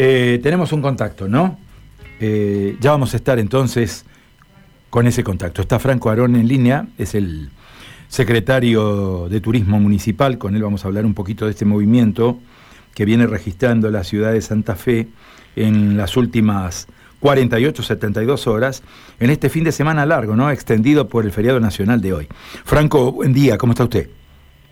Eh, tenemos un contacto, ¿no? Eh, ya vamos a estar entonces con ese contacto. Está Franco Arón en línea, es el secretario de Turismo Municipal, con él vamos a hablar un poquito de este movimiento que viene registrando la ciudad de Santa Fe en las últimas 48, 72 horas, en este fin de semana largo, ¿no? Extendido por el feriado nacional de hoy. Franco, buen día, ¿cómo está usted?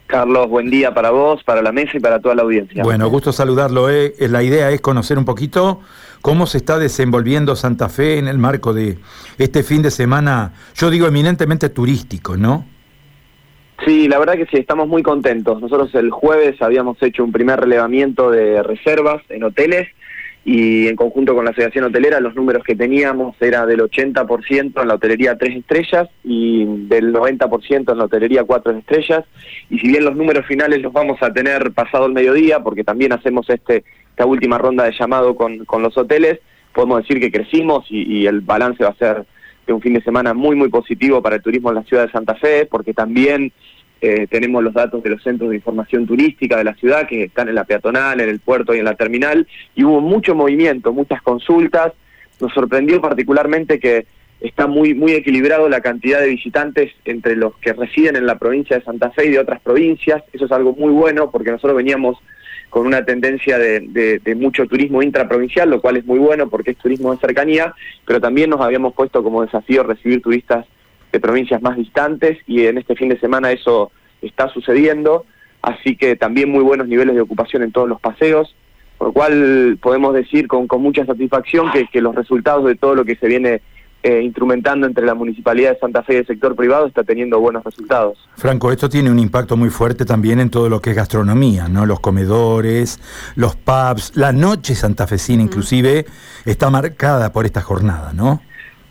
Carlos, buen día para vos, para la mesa y para toda la audiencia. Bueno, gusto saludarlo. ¿eh? la idea es conocer un poquito cómo se está desenvolviendo Santa Fe en el marco de este fin de semana, yo digo eminentemente turístico, ¿no? Sí, la verdad que sí, estamos muy contentos. Nosotros el jueves habíamos hecho un primer relevamiento de reservas en hoteles y en conjunto con la Asociación Hotelera los números que teníamos era del 80% en la hotelería 3 estrellas y del 90% en la hotelería 4 estrellas. Y si bien los números finales los vamos a tener pasado el mediodía porque también hacemos este esta última ronda de llamado con, con los hoteles, podemos decir que crecimos y, y el balance va a ser de un fin de semana muy muy positivo para el turismo en la ciudad de Santa Fe porque también eh, tenemos los datos de los centros de información turística de la ciudad que están en la peatonal, en el puerto y en la terminal, y hubo mucho movimiento, muchas consultas. Nos sorprendió particularmente que está muy, muy equilibrado la cantidad de visitantes entre los que residen en la provincia de Santa Fe y de otras provincias. Eso es algo muy bueno porque nosotros veníamos con una tendencia de, de, mucho turismo intraprovincial, lo cual es muy bueno porque es turismo de cercanía, pero también nos habíamos puesto como desafío recibir turistas de provincias más distantes y en este fin de semana eso está sucediendo, así que también muy buenos niveles de ocupación en todos los paseos, por lo cual podemos decir con, con mucha satisfacción que, que, los resultados de todo lo que se viene eh, instrumentando entre la Municipalidad de Santa Fe y el sector privado está teniendo buenos resultados. Franco, esto tiene un impacto muy fuerte también en todo lo que es gastronomía, ¿no? Los comedores, los pubs, la noche santafesina inclusive está marcada por esta jornada, ¿no?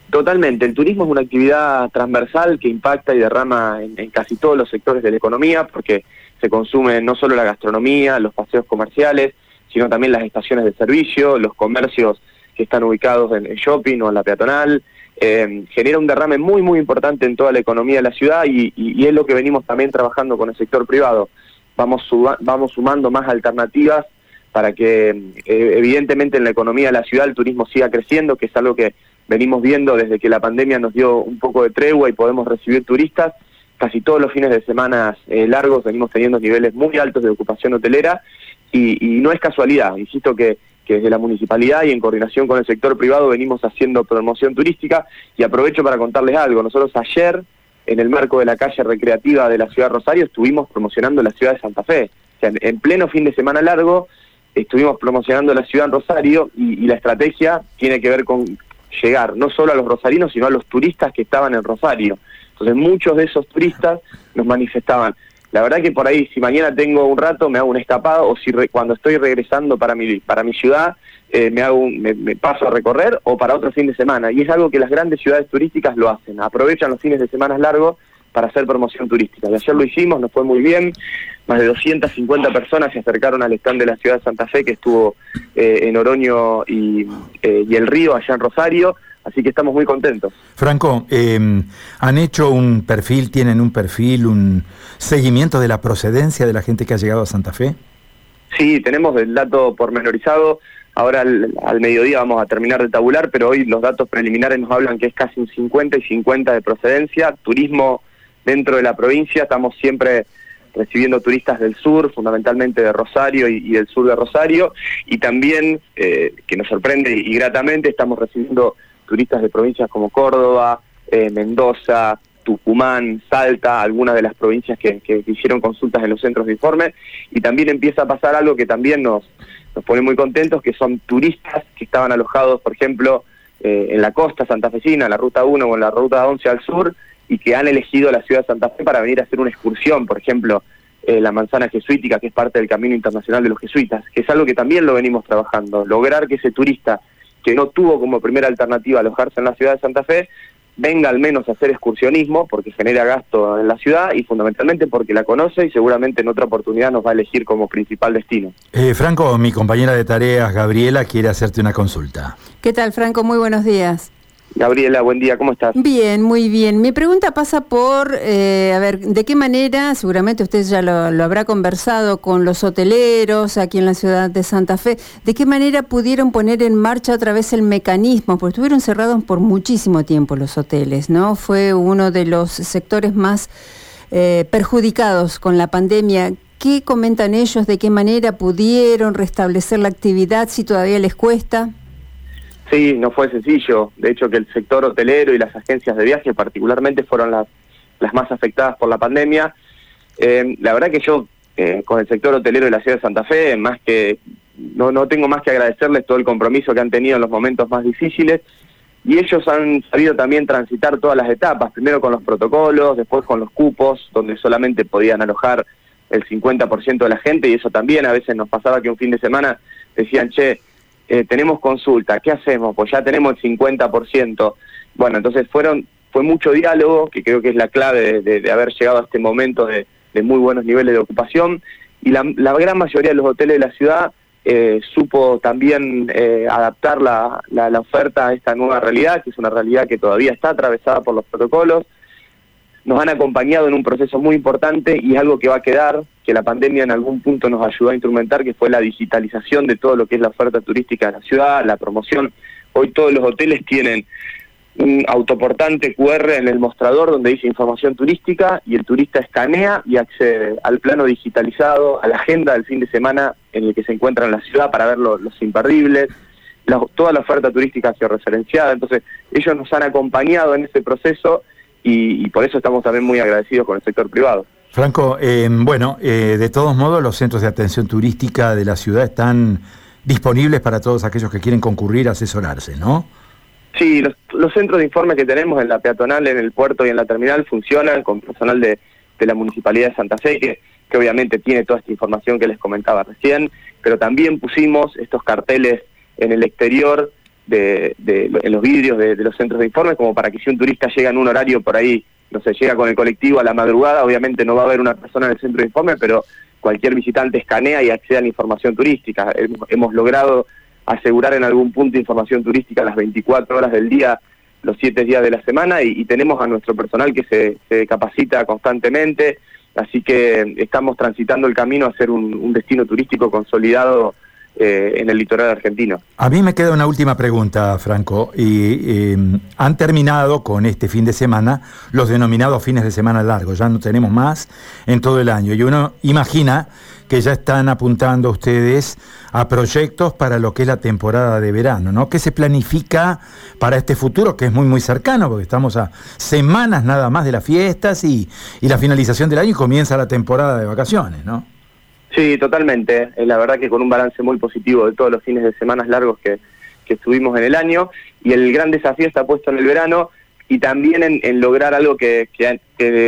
Totalmente, el turismo es una actividad transversal que impacta y derrama en, casi todos los sectores de la economía porque se consume no solo la gastronomía, los paseos comerciales, sino también las estaciones de servicio, los comercios que están ubicados en el shopping o en la peatonal. Eh, genera un derrame muy, muy importante en toda la economía de la ciudad y, es lo que venimos también trabajando con el sector privado. Vamos, vamos sumando más alternativas para que eh, evidentemente en la economía de la ciudad el turismo siga creciendo, que es algo que venimos viendo desde que la pandemia nos dio un poco de tregua y podemos recibir turistas. Casi todos los fines de semana eh, largos venimos teniendo niveles muy altos de ocupación hotelera y, no es casualidad, insisto que, desde la municipalidad y en coordinación con el sector privado venimos haciendo promoción turística y aprovecho para contarles algo. Nosotros ayer, en el marco de la calle recreativa de la ciudad de Rosario, estuvimos promocionando la ciudad de Santa Fe. O sea, en pleno fin de semana largo estuvimos promocionando la ciudad en Rosario y, la estrategia tiene que ver con llegar no solo a los rosarinos, sino a los turistas que estaban en Rosario. Entonces muchos de esos turistas nos manifestaban. La verdad que por ahí, si mañana tengo un rato, me hago un escapado, o si cuando estoy regresando para mi, para mi ciudad, eh, me, hago me, paso a recorrer, o para otro fin de semana. Y es algo que las grandes ciudades turísticas lo hacen, aprovechan los fines de semana largos para hacer promoción turística. Y ayer lo hicimos, nos fue muy bien, más de 250 personas se acercaron al stand de la ciudad de Santa Fe, que estuvo eh, en Oroño y, eh, y, el Río, allá en Rosario, así que estamos muy contentos. Franco, eh, ¿han hecho un perfil, tienen un perfil, un seguimiento de la procedencia de la gente que ha llegado a Santa Fe? Sí, tenemos el dato pormenorizado. Ahora al, al, mediodía vamos a terminar de tabular, pero hoy los datos preliminares nos hablan que es casi un 50 y 50 de procedencia. Turismo dentro de la provincia, estamos siempre recibiendo turistas del sur, fundamentalmente de Rosario y, del sur de Rosario, y también, eh, que nos sorprende y, gratamente, estamos recibiendo turistas de provincias como Córdoba, eh, Mendoza, Tucumán, Salta, algunas de las provincias que, hicieron consultas en los centros de informe, y también empieza a pasar algo que también nos, nos pone muy contentos, que son turistas que estaban alojados, por ejemplo, eh, en la costa santafesina, en la ruta 1 o en la ruta 11 al sur, y que han elegido la ciudad de Santa Fe para venir a hacer una excursión, por ejemplo, eh, la manzana jesuítica, que es parte del Camino Internacional de los Jesuitas, que es algo que también lo venimos trabajando, lograr que ese turista que no tuvo como primera alternativa alojarse en la ciudad de Santa Fe, venga al menos a hacer excursionismo, porque genera gasto en la ciudad y fundamentalmente porque la conoce y seguramente en otra oportunidad nos va a elegir como principal destino. Eh, Franco, mi compañera de tareas, Gabriela, quiere hacerte una consulta. ¿Qué tal, Franco? Muy buenos días. Gabriela, buen día, ¿cómo estás? Bien, muy bien. Mi pregunta pasa por, eh, a ver, ¿de qué manera, seguramente usted ya lo, habrá conversado con los hoteleros aquí en la ciudad de Santa Fe, ¿de qué manera pudieron poner en marcha otra vez el mecanismo? Porque estuvieron cerrados por muchísimo tiempo los hoteles, ¿no? Fue uno de los sectores más eh, perjudicados con la pandemia. ¿Qué comentan ellos? ¿De qué manera pudieron restablecer la actividad si todavía les cuesta? Sí, no fue sencillo. De hecho, que el sector hotelero y las agencias de viaje particularmente fueron las, las más afectadas por la pandemia. Eh, la verdad que yo, eh, con el sector hotelero de la ciudad de Santa Fe, más que no, no tengo más que agradecerles todo el compromiso que han tenido en los momentos más difíciles. Y ellos han sabido también transitar todas las etapas, primero con los protocolos, después con los cupos, donde solamente podían alojar el 50% de la gente, y eso también a veces nos pasaba que un fin de semana decían, che, eh, tenemos consulta, ¿qué hacemos? Pues ya tenemos el 50%. Bueno, entonces fueron fue mucho diálogo, que creo que es la clave de, haber llegado a este momento de, muy buenos niveles de ocupación, y la, gran mayoría de los hoteles de la ciudad eh, supo también eh, adaptar la, la, la, oferta a esta nueva realidad, que es una realidad que todavía está atravesada por los protocolos, nos han acompañado en un proceso muy importante y es algo que va a quedar, que la pandemia en algún punto nos ayudó a instrumentar, que fue la digitalización de todo lo que es la oferta turística de la ciudad, la promoción. Hoy todos los hoteles tienen un autoportante QR en el mostrador donde dice información turística y el turista escanea y accede al plano digitalizado, a la agenda del fin de semana en el que se encuentra en la ciudad para ver los imperdibles, toda la oferta turística referenciada. Entonces ellos nos han acompañado en ese proceso y, por eso estamos también muy agradecidos con el sector privado. Franco, eh, bueno, eh, de todos modos los centros de atención turística de la ciudad están disponibles para todos aquellos que quieren concurrir a asesorarse, ¿no? Sí, los, centros de informe que tenemos en la peatonal, en el puerto y en la terminal funcionan con personal de, la Municipalidad de Santa Fe, que, que obviamente tiene toda esta información que les comentaba recién, pero también pusimos estos carteles en el exterior de, en los vidrios de, los centros de informe, como para que si un turista llega en un horario por ahí, no sé, llega con el colectivo a la madrugada, obviamente no va a haber una persona en el centro de informe, pero cualquier visitante escanea y accede a la información turística. Hemos, logrado asegurar en algún punto información turística las 24 horas del día, los 7 días de la semana, y, tenemos a nuestro personal que se, capacita constantemente, así que estamos transitando el camino a ser un destino turístico consolidado eh, en el litoral argentino. A mí me queda una última pregunta, Franco. Y, em, han terminado con este fin de semana los denominados fines de semana largos, ya no tenemos más en todo el año. Y uno imagina que ya están apuntando ustedes a proyectos para lo que es la temporada de verano, ¿no? ¿Qué se planifica para este futuro que es muy, muy cercano? Porque estamos a semanas nada más de las fiestas y, y la finalización del año y comienza la temporada de vacaciones, ¿no? Sí, totalmente. Eh, la verdad que con un balance muy positivo de todos los fines de semanas largos que, que estuvimos en el año y el gran desafío está puesto en el verano y también en, lograr algo que,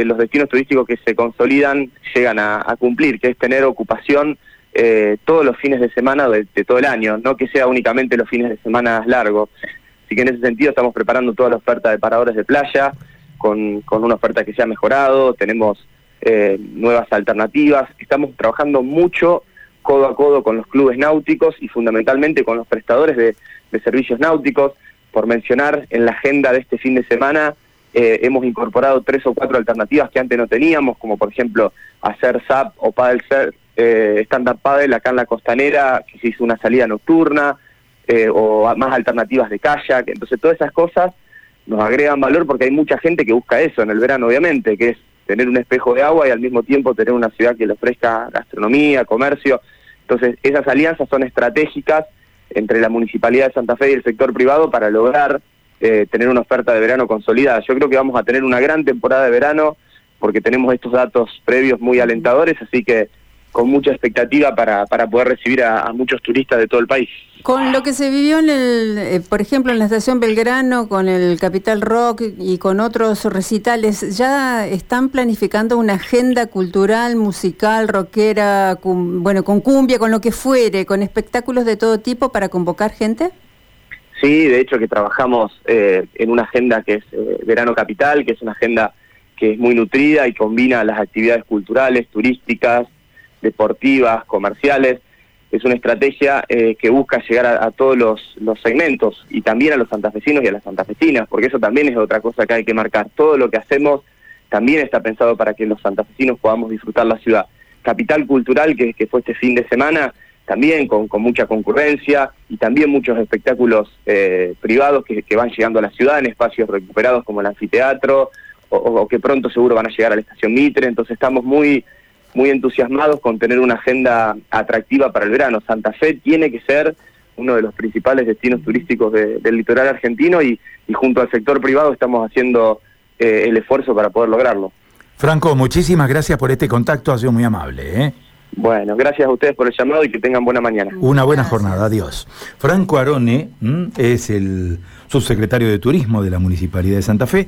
los destinos turísticos que se consolidan llegan a, cumplir, que es tener ocupación eh, todos los fines de semana de, todo el año, no que sea únicamente los fines de semana largos. Así que en ese sentido estamos preparando toda la oferta de paradores de playa con, con una oferta que se ha mejorado, tenemos eh, nuevas alternativas. Estamos trabajando mucho codo a codo con los clubes náuticos y fundamentalmente con los prestadores de, servicios náuticos. Por mencionar, en la agenda de este fin de semana eh, hemos incorporado tres o cuatro alternativas que antes no teníamos, como por ejemplo hacer SAP o paddle surf, eh, stand-up paddle acá en la costanera, que se hizo una salida nocturna, eh, o más alternativas de kayak. Entonces todas esas cosas nos agregan valor porque hay mucha gente que busca eso en el verano, obviamente, que es tener un espejo de agua y al mismo tiempo tener una ciudad que le ofrezca gastronomía, comercio. Entonces, esas alianzas son estratégicas entre la Municipalidad de Santa Fe y el sector privado para lograr eh, tener una oferta de verano consolidada. Yo creo que vamos a tener una gran temporada de verano porque tenemos estos datos previos muy alentadores, así que con mucha expectativa para, para poder recibir a, muchos turistas de todo el país. Con lo que se vivió en el, eh, por ejemplo, en la estación Belgrano, con el Capital Rock y con otros recitales, ¿ya están planificando una agenda cultural, musical, rockera, bueno, con cumbia, con lo que fuere, con espectáculos de todo tipo para convocar gente? Sí, de hecho que trabajamos eh, en una agenda que es eh, Verano Capital, que es una agenda que es muy nutrida y combina las actividades culturales, turísticas, deportivas, comerciales. es una estrategia eh, que busca llegar a, todos los, los, segmentos y también a los santafesinos y a las santafesinas, porque eso también es otra cosa que hay que marcar. Todo lo que hacemos también está pensado para que los santafesinos podamos disfrutar la ciudad. Capital Cultural, que, fue este fin de semana, también con, con mucha concurrencia y también muchos espectáculos eh, privados que, van llegando a la ciudad en espacios recuperados como el anfiteatro o que pronto seguro van a llegar a la estación Mitre. Entonces estamos muy muy entusiasmados con tener una agenda atractiva para el verano. Santa Fe tiene que ser uno de los principales destinos turísticos del litoral argentino y, junto al sector privado estamos haciendo eh, el esfuerzo para poder lograrlo. Franco, muchísimas gracias por este contacto, ha sido muy amable. ¿eh? Bueno, gracias a ustedes por el llamado y que tengan buena mañana. Una buena jornada, adiós. Franco Arone es el subsecretario de Turismo de la Municipalidad de Santa Fe.